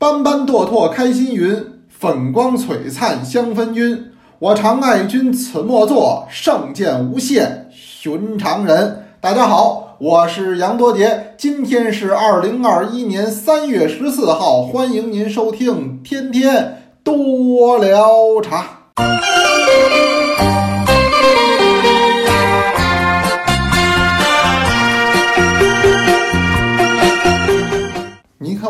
斑斑堕拓开心云，粉光璀璨香氛晕。我常爱君此莫作，胜见无限寻常人。大家好，我是杨多杰，今天是二零二一年三月十四号，欢迎您收听天天多聊茶。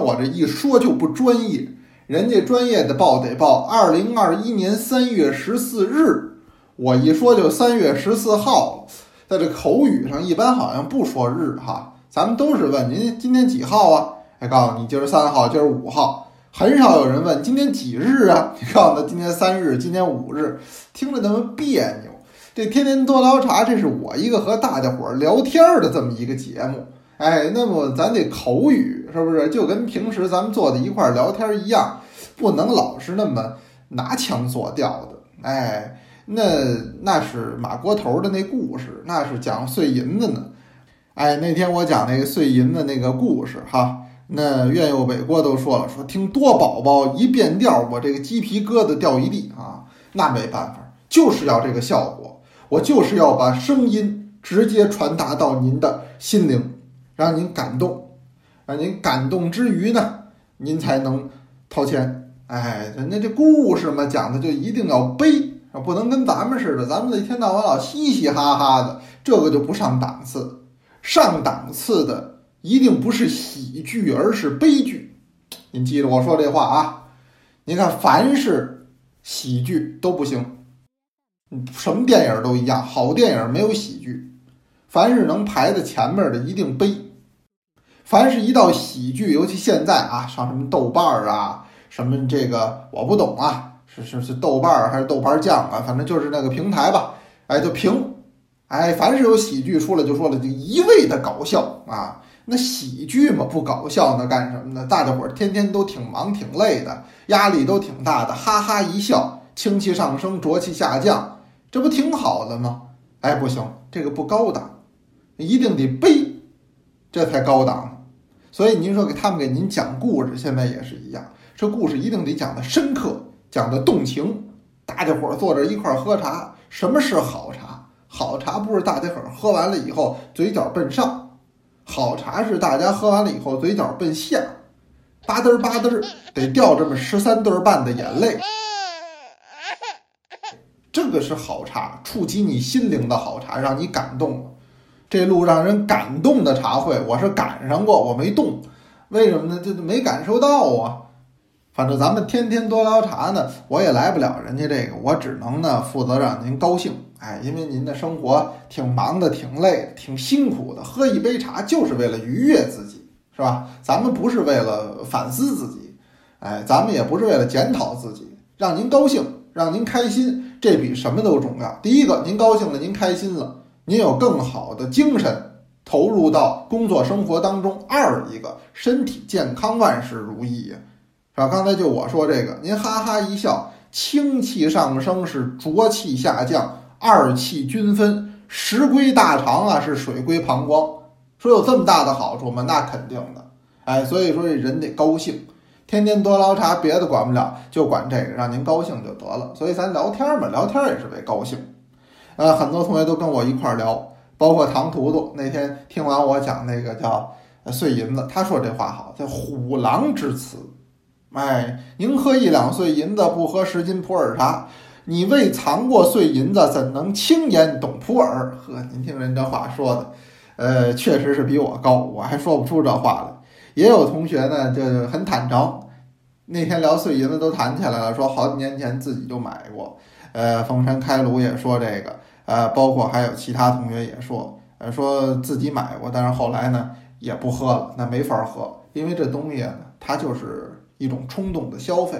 我这一说就不专业，人家专业的报得报。二零二一年三月十四日，我一说就三月十四号，在这口语上一般好像不说日哈，咱们都是问您今天几号啊？哎，告诉你今儿三号，今儿五号，很少有人问今天几日啊？你告诉他今天三日，今天五日，听着那么别扭。这天天多聊茶，这是我一个和大家伙聊天的这么一个节目。哎，那么咱这口语是不是就跟平时咱们坐在一块儿聊天一样，不能老是那么拿腔作调的？哎，那那是马锅头的那故事，那是讲碎银子呢。哎，那天我讲那个碎银子那个故事哈，那院右北郭都说了，说听多宝宝一变调，我这个鸡皮疙瘩掉一地啊。那没办法，就是要这个效果，我就是要把声音直接传达到您的心灵。让您感动，让您感动之余呢，您才能掏钱。哎，人家这故事嘛，讲的就一定要悲，不能跟咱们似的，咱们一天到晚老嘻嘻哈哈的，这个就不上档次。上档次的一定不是喜剧，而是悲剧。您记着我说这话啊！您看，凡是喜剧都不行，什么电影都一样，好电影没有喜剧。凡是能排在前面的，一定悲。凡是一到喜剧，尤其现在啊，上什么豆瓣儿啊，什么这个我不懂啊，是是是豆瓣儿还是豆瓣酱啊，反正就是那个平台吧，哎，就评，哎，凡是有喜剧出来就说了，就一味的搞笑啊，那喜剧嘛不搞笑那干什么呢？大家伙儿天天都挺忙挺累的，压力都挺大的，哈哈一笑，清气上升，浊气下降，这不挺好的吗？哎，不行，这个不高档，一定得悲，这才高档。所以您说给他们给您讲故事，现在也是一样，这故事一定得讲的深刻，讲的动情。大家伙儿坐这一块儿喝茶，什么是好茶？好茶不是大家伙儿喝完了以后嘴角奔上，好茶是大家喝完了以后嘴角奔下，吧嘚吧嘚得掉这么十三对儿半的眼泪。这个是好茶，触及你心灵的好茶，让你感动了。这路让人感动的茶会，我是赶上过，我没动，为什么呢？这没感受到啊。反正咱们天天多聊茶呢，我也来不了人家这个，我只能呢负责让您高兴。哎，因为您的生活挺忙的，挺累，挺辛苦的，喝一杯茶就是为了愉悦自己，是吧？咱们不是为了反思自己，哎，咱们也不是为了检讨自己，让您高兴，让您开心，这比什么都重要。第一个，您高兴了，您开心了。您有更好的精神投入到工作生活当中。二一个身体健康，万事如意呀，是吧？刚才就我说这个，您哈哈一笑，清气上升是浊气下降，二气均分，食归大肠啊，是水归膀胱。说有这么大的好处吗？那肯定的。哎，所以说这人得高兴，天天多捞茶，别的管不了，就管这个，让您高兴就得了。所以咱聊天嘛，聊天也是为高兴。呃，很多同学都跟我一块儿聊，包括唐图图那天听完我讲那个叫碎银子，他说这话好，叫虎狼之词。哎，宁喝一两碎银子，不喝十斤普洱茶。你未尝过碎银子，怎能轻言懂普洱？呵，您听人这话说的，呃，确实是比我高，我还说不出这话来。也有同学呢，就很坦诚，那天聊碎银子都谈起来了，说好几年前自己就买过。呃，逢山开炉也说这个。呃，包括还有其他同学也说，呃，说自己买过，但是后来呢也不喝了，那没法喝，因为这东西呢，它就是一种冲动的消费。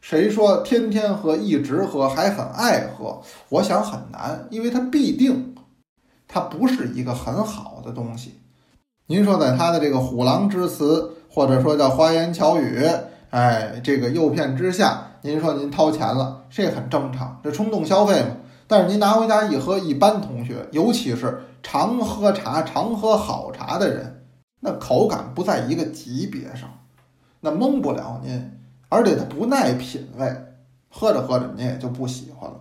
谁说天天喝、一直喝还很爱喝？我想很难，因为它必定它不是一个很好的东西。您说在他的这个虎狼之词，或者说叫花言巧语，哎，这个诱骗之下，您说您掏钱了，这很正常，这冲动消费嘛。但是您拿回家一喝，一般同学，尤其是常喝茶、常喝好茶的人，那口感不在一个级别上。那蒙不了您，而且它不耐品味，喝着喝着您也就不喜欢了。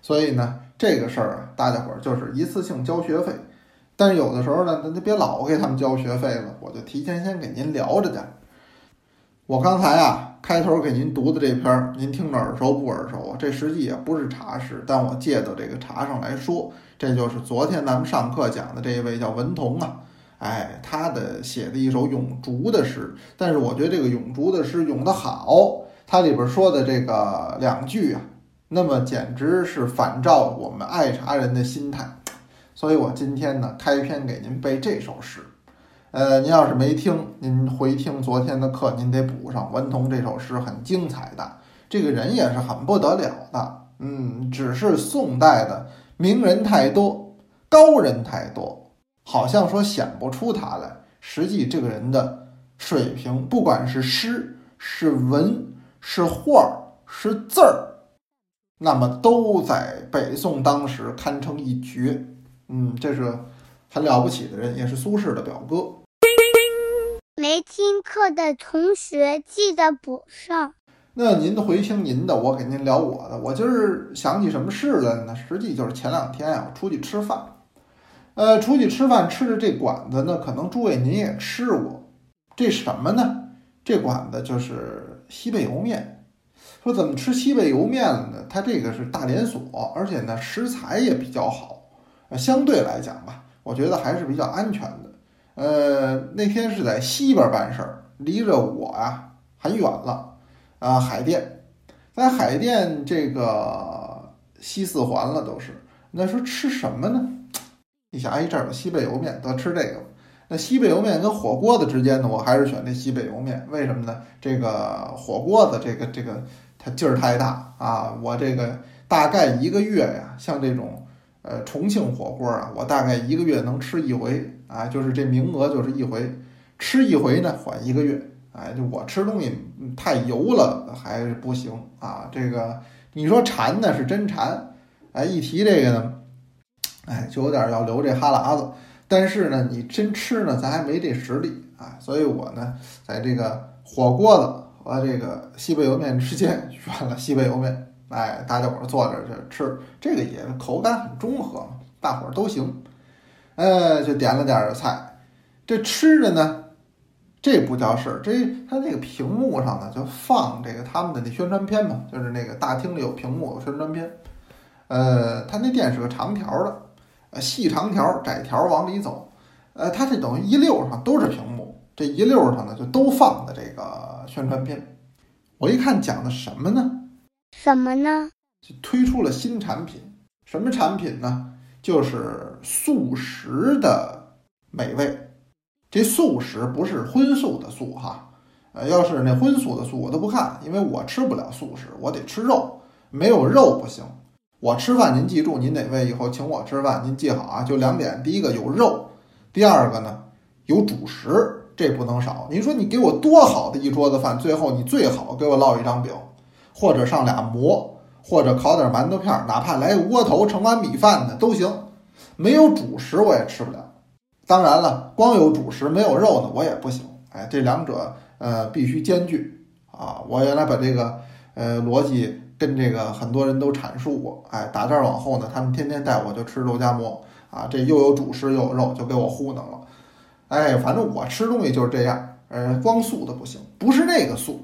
所以呢，这个事儿啊，大家伙儿就是一次性交学费。但是有的时候呢，那别老给他们交学费了，我就提前先给您聊着点儿。我刚才啊，开头给您读的这篇，您听着耳熟不耳熟啊？这实际也不是茶诗，但我借到这个茶上来说，这就是昨天咱们上课讲的这一位叫文同啊，哎，他的写的一首咏竹的诗。但是我觉得这个咏竹的诗咏得好，它里边说的这个两句啊，那么简直是反照我们爱茶人的心态。所以我今天呢，开篇给您背这首诗。呃，您要是没听，您回听昨天的课，您得补上。文同这首诗很精彩的，这个人也是很不得了的。嗯，只是宋代的名人太多，高人太多，好像说显不出他来。实际这个人的水平，不管是诗、是文、是画、是字儿，那么都在北宋当时堪称一绝。嗯，这是很了不起的人，也是苏轼的表哥。没听课的同学记得补上。那您回听您的，我给您聊我的。我今儿想起什么事来了呢？实际就是前两天啊，我出去吃饭，呃，出去吃饭吃的这馆子呢，可能诸位您也吃过。这什么呢？这馆子就是西贝莜面。说怎么吃西贝莜面了呢？它这个是大连锁，而且呢食材也比较好。呃，相对来讲吧，我觉得还是比较安全的。呃，那天是在西边办事儿，离着我呀很远了。啊，海淀，在海淀这个西四环了，都是。那说吃什么呢？你想，哎，这儿有西北莜面，得吃这个。那西北莜面跟火锅子之间呢，我还是选这西北莜面。为什么呢？这个火锅子，这个这个它劲儿太大啊！我这个大概一个月呀，像这种。呃，重庆火锅啊，我大概一个月能吃一回啊，就是这名额就是一回，吃一回呢缓一个月，哎，就我吃东西太油了还是不行啊。这个你说馋呢是真馋，哎，一提这个呢，哎，就有点要流这哈喇子。但是呢，你真吃呢，咱还没这实力啊，所以我呢，在这个火锅子和这个西北莜面之间 选了西北莜面。哎，大家伙儿坐这儿去吃，这个也口感很中和，大伙儿都行。呃，就点了点儿菜，这吃着呢，这不叫事儿。这他那个屏幕上呢，就放这个他们的那宣传片嘛，就是那个大厅里有屏幕有宣传片。呃，他那店是个长条的，呃，细长条、窄条往里走。呃，他这等于一溜上都是屏幕，这一溜上呢就都放的这个宣传片。我一看讲的什么呢？什么呢？就推出了新产品，什么产品呢？就是素食的美味。这素食不是荤素的素哈，呃，要是那荤素的素我都不看，因为我吃不了素食，我得吃肉，没有肉不行。我吃饭，您记住，您哪位以后请我吃饭，您记好啊，就两点：第一个有肉，第二个呢有主食，这不能少。您说你给我多好的一桌子饭，最后你最好给我烙一张饼。或者上俩馍，或者烤点馒头片，哪怕来个窝头盛碗米饭的都行。没有主食我也吃不了。当然了，光有主食没有肉呢，我也不行。哎，这两者呃必须兼具啊！我原来把这个呃逻辑跟这个很多人都阐述过。哎，打这儿往后呢，他们天天带我就吃肉夹馍啊，这又有主食又有肉，就给我糊弄了。哎，反正我吃东西就是这样，呃，光素的不行，不是那个素。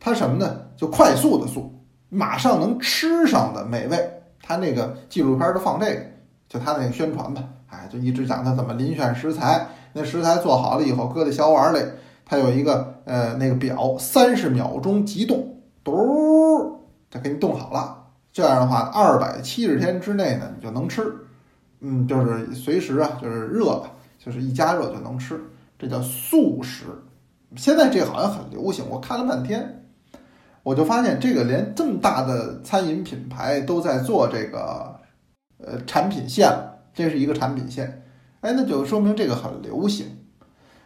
它什么呢？就快速的速，马上能吃上的美味。它那个纪录片都放这个，就它那个宣传吧。哎，就一直讲它怎么遴选食材，那食材做好了以后搁在小碗里，它有一个呃那个表，三十秒钟即冻，嘟，他给你冻好了。这样的话，二百七十天之内呢，你就能吃。嗯，就是随时啊，就是热吧，就是一加热就能吃，这叫速食。现在这好像很流行，我看了半天。我就发现这个连这么大的餐饮品牌都在做这个，呃，产品线，这是一个产品线，哎，那就说明这个很流行。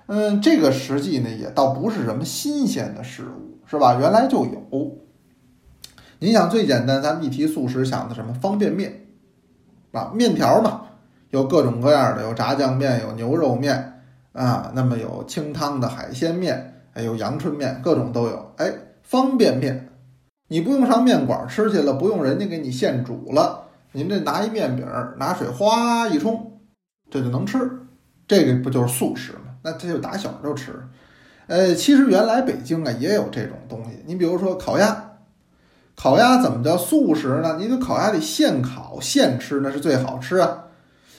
嗯，这个实际呢也倒不是什么新鲜的事物，是吧？原来就有。你想最简单，咱们一提素食想的什么方便面，啊，面条嘛，有各种各样的，有炸酱面，有牛肉面，啊，那么有清汤的海鲜面。还，有阳春面，各种都有。哎，方便面，你不用上面馆吃去了，不用人家给你现煮了，您这拿一面饼，拿水哗一冲，这就能吃。这个不就是速食吗？那这就打小就吃。呃，其实原来北京啊也有这种东西，你比如说烤鸭，烤鸭怎么叫速食呢？你得烤鸭得现烤现吃，那是最好吃啊。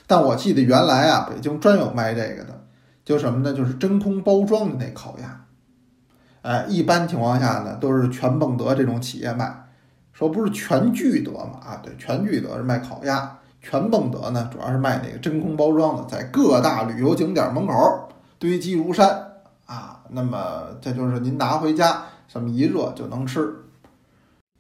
但我记得原来啊，北京专有卖这个的，就什么呢？就是真空包装的那烤鸭。哎，一般情况下呢，都是全蹦德这种企业卖。说不是全聚德嘛？啊，对，全聚德是卖烤鸭，全蹦德呢主要是卖那个真空包装的，在各大旅游景点门口堆积如山。啊，那么这就是您拿回家，这么一热就能吃。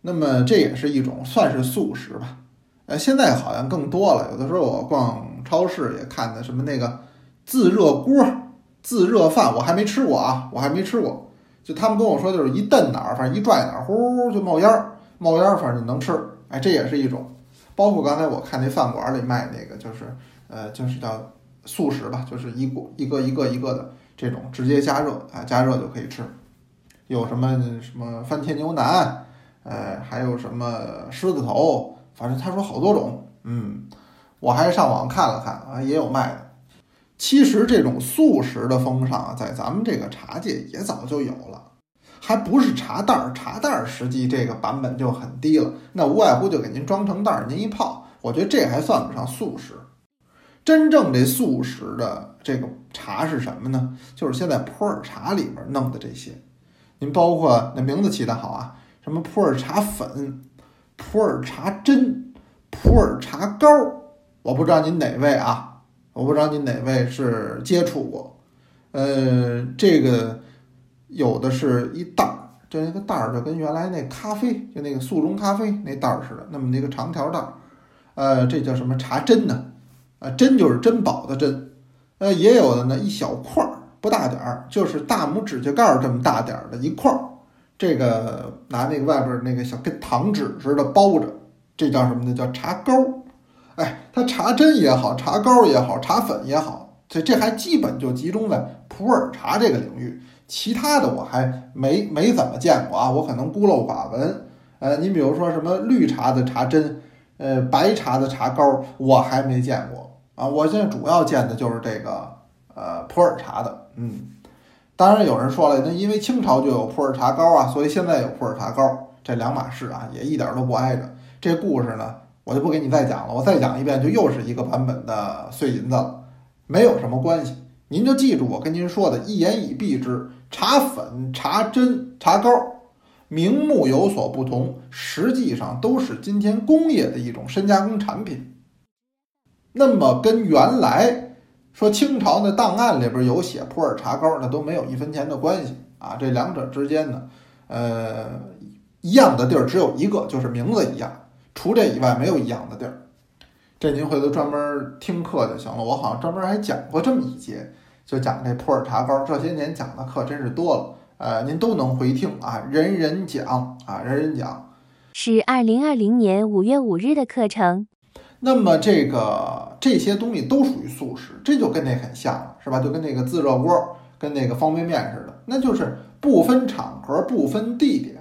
那么这也是一种算是速食吧。呃，现在好像更多了，有的时候我逛超市也看的什么那个自热锅、自热饭，我还没吃过啊，我还没吃过。就他们跟我说，就是一瞪哪儿，反正一拽哪儿，呼就冒烟儿，冒烟儿，反正能吃。哎，这也是一种。包括刚才我看那饭馆里卖那个，就是呃，就是叫速食吧，就是一锅一个一个一个的。这种直接加热啊，加热就可以吃。有什么什么番茄牛腩，呃，还有什么狮子头，反正他说好多种。嗯，我还上网看了看啊，也有卖的。其实这种素食的风尚啊，在咱们这个茶界也早就有了，还不是茶袋儿，茶袋儿实际这个版本就很低了，那无外乎就给您装成袋儿，您一泡。我觉得这还算不上素食。真正这素食的这个茶是什么呢？就是现在普洱茶里面弄的这些。您包括那名字起的好啊，什么普洱茶粉、普洱茶针、普洱茶膏，我不知道您哪位啊，我不知道您哪位是接触过。呃，这个有的是一袋儿，就那个袋儿就跟原来那咖啡，就那个速溶咖啡那袋儿似的，那么那个长条袋儿。呃，这叫什么茶针呢？啊，针就是珍宝的珍，呃，也有的呢，一小块儿不大点儿，就是大拇指甲盖儿这么大点儿的一块儿，这个拿那个外边那个小跟糖纸似的包着，这叫什么呢？叫茶膏。哎，它茶针也好，茶膏也好，茶粉也好，这这还基本就集中在普洱茶这个领域，其他的我还没没怎么见过啊，我可能孤陋寡闻。呃，你比如说什么绿茶的茶针，呃，白茶的茶膏，我还没见过。啊，我现在主要见的就是这个，呃，普洱茶的，嗯，当然有人说了，那因为清朝就有普洱茶膏啊，所以现在有普洱茶膏，这两码事啊，也一点都不挨着。这故事呢，我就不给你再讲了，我再讲一遍就又是一个版本的碎银子了，没有什么关系。您就记住我跟您说的，一言以蔽之，茶粉、茶针、茶膏，名目有所不同，实际上都是今天工业的一种深加工产品。那么跟原来说清朝那档案里边有写普洱茶膏，那都没有一分钱的关系啊！这两者之间呢，呃，一样的地儿只有一个，就是名字一样，除这以外没有一样的地儿。这您回头专门听课就行了。我好像专门还讲过这么一节，就讲这普洱茶膏。这些年讲的课真是多了，呃，您都能回听啊，人人讲啊，人人讲。是二零二零年五月五日的课程。那么这个这些东西都属于素食，这就跟那很像了，是吧？就跟那个自热锅、跟那个方便面似的，那就是不分场合、不分地点。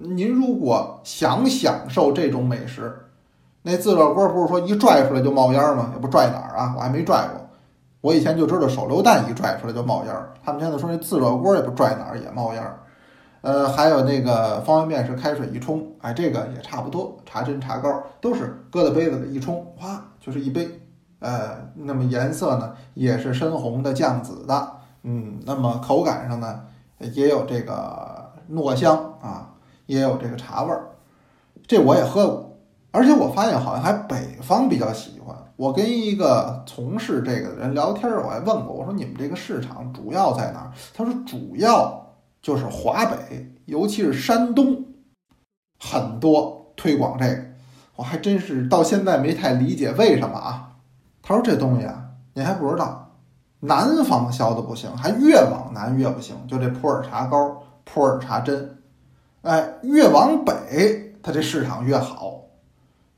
您如果想享受这种美食，那自热锅不是说一拽出来就冒烟吗？也不拽哪儿啊，我还没拽过。我以前就知道手榴弹一拽出来就冒烟儿，他们现在说那自热锅也不拽哪儿也冒烟儿。呃，还有那个方便面是开水一冲，哎，这个也差不多。茶针、茶膏都是搁在杯子里一冲，哗，就是一杯。呃，那么颜色呢也是深红的、酱紫的，嗯，那么口感上呢也有这个糯香啊，也有这个茶味儿。这我也喝过，而且我发现好像还北方比较喜欢。我跟一个从事这个的人聊天，我还问过，我说你们这个市场主要在哪儿？他说主要。就是华北，尤其是山东，很多推广这个，我还真是到现在没太理解为什么啊。他说这东西啊，你还不知道，南方销的不行，还越往南越不行。就这普洱茶膏、普洱茶针，哎，越往北它这市场越好。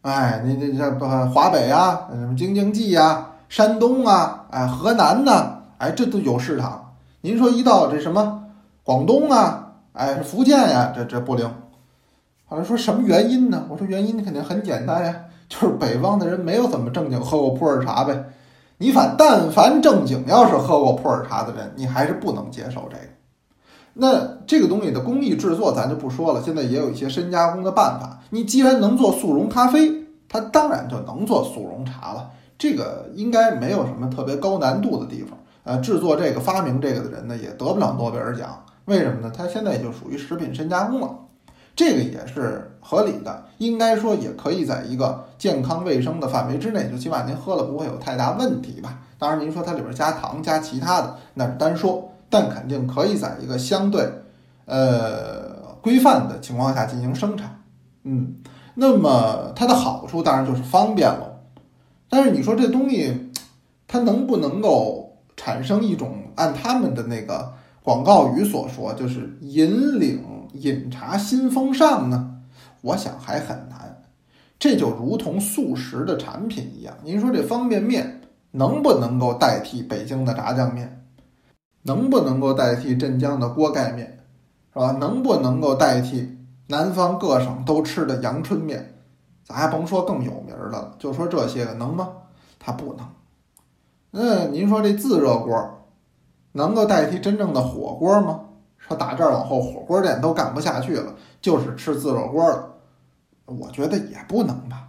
哎，你这这不华北啊，什么京津冀呀、山东啊，哎，河南呢，哎，这都有市场。您说一到这什么？广东啊，哎，福建呀，这这不灵。后来说什么原因呢？我说原因肯定很简单呀，就是北方的人没有怎么正经喝过普洱茶呗。你反但凡正经要是喝过普洱茶的人，你还是不能接受这个。那这个东西的工艺制作咱就不说了，现在也有一些深加工的办法。你既然能做速溶咖啡，它当然就能做速溶茶了。这个应该没有什么特别高难度的地方。呃，制作这个、发明这个的人呢，也得不了诺贝尔奖。为什么呢？它现在就属于食品深加工了，这个也是合理的。应该说也可以在一个健康卫生的范围之内，就起码您喝了不会有太大问题吧。当然，您说它里边加糖、加其他的，那是单说，但肯定可以在一个相对呃规范的情况下进行生产。嗯，那么它的好处当然就是方便了。但是你说这东西它能不能够产生一种按他们的那个广告语所说，就是引领饮茶新风尚呢？我想还很难，这就如同速食的产品一样。您说这方便面能不能够代替北京的炸酱面？能不能够代替镇江的锅盖面？是吧？能不能够代替南方各省都吃的阳春面？咱还甭说更有名的了，就说这些个能吗？它不能。那您说这自热锅能够代替真正的火锅吗？说打这儿往后，火锅店都干不下去了，就是吃自热锅了。我觉得也不能吧，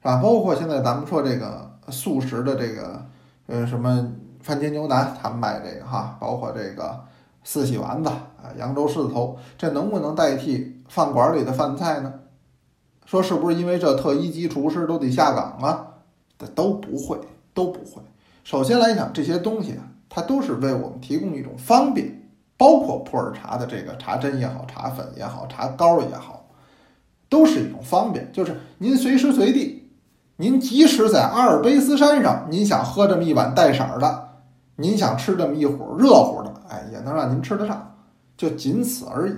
是吧？包括现在咱们说这个素食的这个，呃，什么番茄牛腩，他们卖这个哈，包括这个四喜丸子啊，扬州狮子头，这能不能代替饭馆里的饭菜呢？说是不是因为这特一级厨师都得下岗啊？这都不会，都不会。首先来讲，这些东西啊，它都是为我们提供一种方便，包括普洱茶的这个茶针也好，茶粉也好，茶膏也好。都是一种方便，就是您随时随地，您即使在阿尔卑斯山上，您想喝这么一碗带色儿的，您想吃这么一壶热乎的，哎，也能让您吃得上，就仅此而已。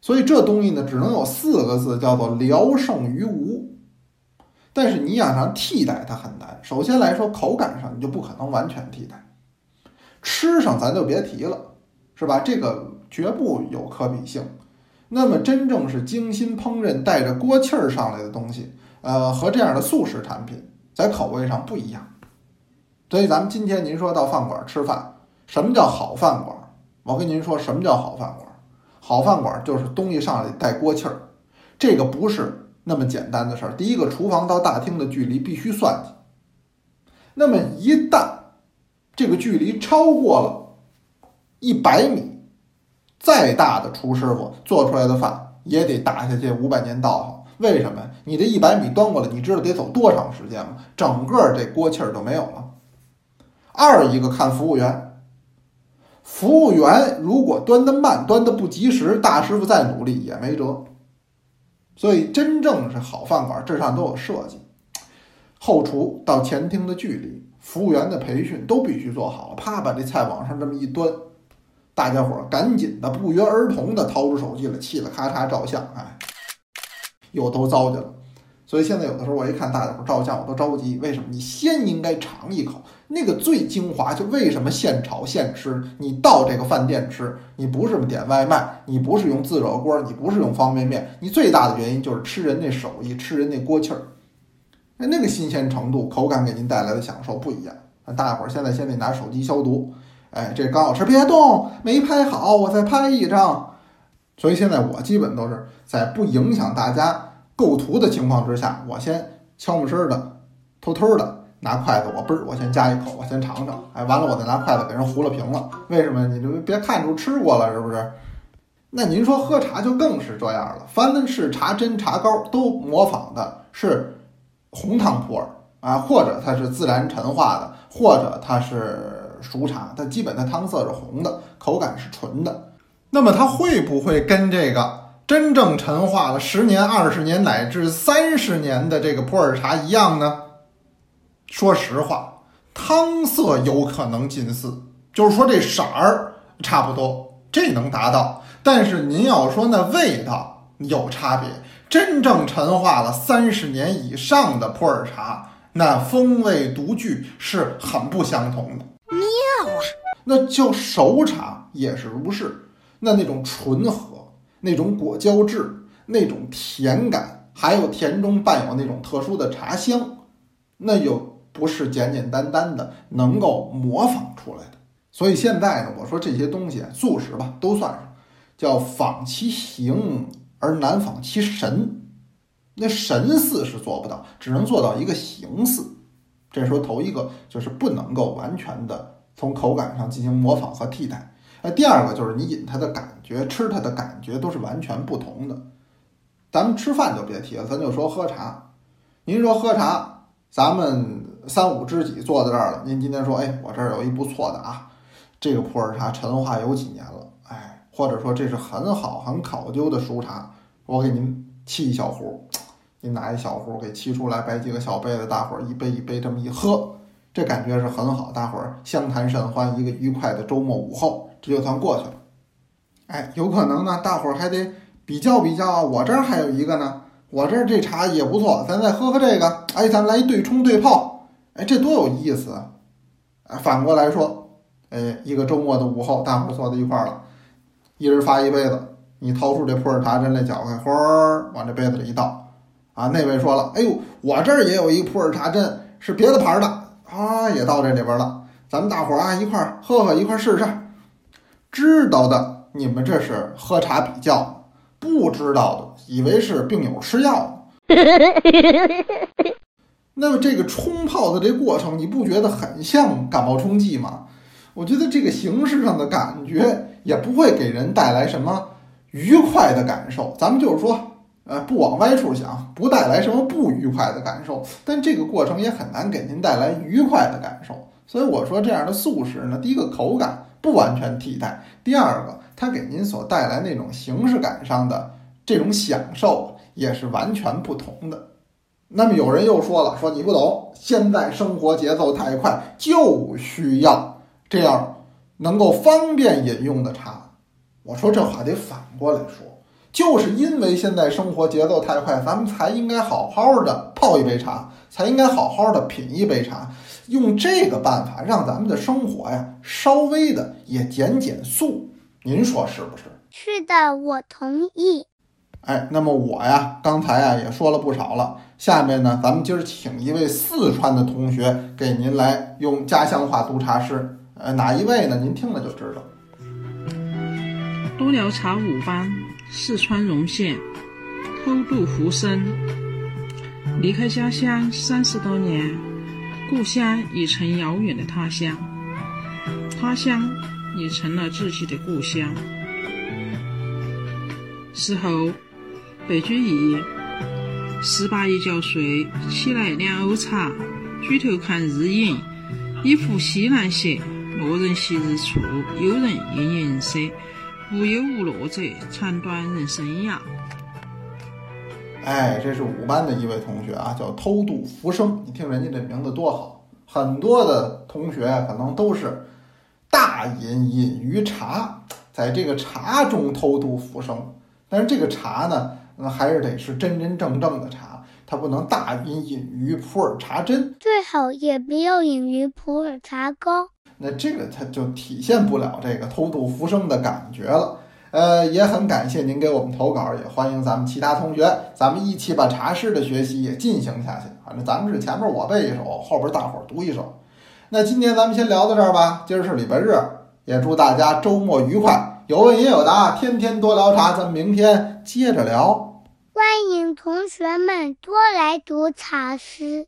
所以这东西呢，只能有四个字，叫做聊胜于无。但是你想想替代它很难。首先来说，口感上你就不可能完全替代，吃上咱就别提了，是吧？这个绝不有可比性。那么，真正是精心烹饪、带着锅气儿上来的东西，呃，和这样的速食产品在口味上不一样。所以，咱们今天您说到饭馆吃饭，什么叫好饭馆？我跟您说，什么叫好饭馆？好饭馆就是东西上来带锅气儿，这个不是那么简单的事儿。第一个，厨房到大厅的距离必须算计。那么，一旦这个距离超过了一百米。再大的厨师傅做出来的饭也得打下去五百年道行。为什么？你这一百米端过来，你知道得走多长时间吗？整个这锅气儿就没有了。二一个看服务员，服务员如果端的慢，端的不及时，大师傅再努力也没辙。所以真正是好饭馆，这上都有设计，后厨到前厅的距离，服务员的培训都必须做好。啪，把这菜往上这么一端。大家伙儿赶紧的，不约而同的掏出手机来，气了咔嚓照相，哎，又都糟践了。所以现在有的时候我一看大家伙照相，我都着急。为什么？你先应该尝一口那个最精华。就为什么现炒现吃？你到这个饭店吃，你不是点外卖，你不是用自热锅，你不是用方便面，你最大的原因就是吃人那手艺，吃人那锅气儿。那那个新鲜程度、口感给您带来的享受不一样。那大伙儿现在先得拿手机消毒。哎，这刚好吃，别动，没拍好，我再拍一张。所以现在我基本都是在不影响大家构图的情况之下，我先悄没声儿的、偷偷的拿筷子，我嘣儿，我先夹一口，我先尝尝。哎，完了我再拿筷子给人糊了平了。为什么？你就别看出吃过了，是不是？那您说喝茶就更是这样了，凡是茶针、茶膏都模仿的是红糖普洱啊，或者它是自然陈化的，或者它是。熟茶，它基本的汤色是红的，口感是纯的。那么它会不会跟这个真正陈化了十年、二十年乃至三十年的这个普洱茶一样呢？说实话，汤色有可能近似，就是说这色儿差不多，这能达到。但是您要说那味道有差别，真正陈化了三十年以上的普洱茶，那风味独具是很不相同的。妙啊！那就熟茶也是如是。那那种醇和、那种果胶质、那种甜感，还有甜中伴有那种特殊的茶香，那又不是简简单单的能够模仿出来的。所以现在呢，我说这些东西素食吧，都算上，叫仿其形而难仿其神。那神似是做不到，只能做到一个形似。这时候头一个就是不能够完全的从口感上进行模仿和替代。那第二个就是你饮它的感觉，吃它的感觉都是完全不同的。咱们吃饭就别提了，咱就说喝茶。您说喝茶，咱们三五知己坐在这儿了，您今天说，哎，我这儿有一不错的啊。这个普洱茶陈化有几年了，哎，或者说这是很好很考究的熟茶，我给您沏一小壶，您拿一小壶给沏出来，摆几个小杯子，大伙儿一杯一杯这么一喝，这感觉是很好，大伙儿相谈甚欢，一个愉快的周末午后，这就算过去了。哎，有可能呢，大伙儿还得比较比较啊，我这儿还有一个呢，我这儿这茶也不错，咱再喝喝这个，哎，咱来一对冲对泡，哎，这多有意思啊！反过来说。哎，一个周末的午后，大伙儿坐在一块儿了，一人发一杯子，你掏出这普洱茶针来搅开，哗儿往这杯子里一倒，啊，那位说了，哎呦，我这儿也有一普洱茶针，是别的牌儿的，啊，也到这里边了，咱们大伙儿啊一块儿喝喝，一块儿试试。知道的，你们这是喝茶比较；不知道的，以为是病友吃药。那么这个冲泡的这过程，你不觉得很像感冒冲剂吗？我觉得这个形式上的感觉也不会给人带来什么愉快的感受。咱们就是说，呃，不往歪处想，不带来什么不愉快的感受。但这个过程也很难给您带来愉快的感受。所以我说，这样的素食呢，第一个口感不完全替代，第二个它给您所带来那种形式感上的这种享受也是完全不同的。那么有人又说了，说你不懂，现在生活节奏太快，就需要。这样能够方便饮用的茶，我说这话得反过来说，就是因为现在生活节奏太快，咱们才应该好好的泡一杯茶，才应该好好的品一杯茶，用这个办法让咱们的生活呀稍微的也减减速，您说是不是？是的，我同意。哎，那么我呀，刚才啊也说了不少了。下面呢，咱们今儿请一位四川的同学给您来用家乡话读茶诗。呃，哪一位呢？您听了就知道。多聊茶五班，四川荣县，偷渡浮生。离开家乡三十多年，故乡已成遥远的他乡，他乡也成了自己的故乡。事后，白居易：十八一觉睡，起来两瓯茶，举头看日影，一壶西南斜。落人惜日出，有人应颜色。无忧无乐者，长短人生涯。哎，这是五班的一位同学啊，叫偷渡浮生。你听人家这名字多好，很多的同学可能都是大隐隐于茶，在这个茶中偷渡浮生。但是这个茶呢，那还是得是真真正正的茶，它不能大饮饮于普洱茶针，最好也不要饮于普洱茶膏。那这个它就体现不了这个偷渡浮生的感觉了。呃，也很感谢您给我们投稿，也欢迎咱们其他同学，咱们一起把茶诗的学习也进行下去。反正咱们是前面我背一首，后边大伙儿读一首。那今天咱们先聊到这儿吧。今儿是礼拜日，也祝大家周末愉快，有问也有答，天天多聊茶。咱们明天接着聊。欢迎同学们多来读茶诗。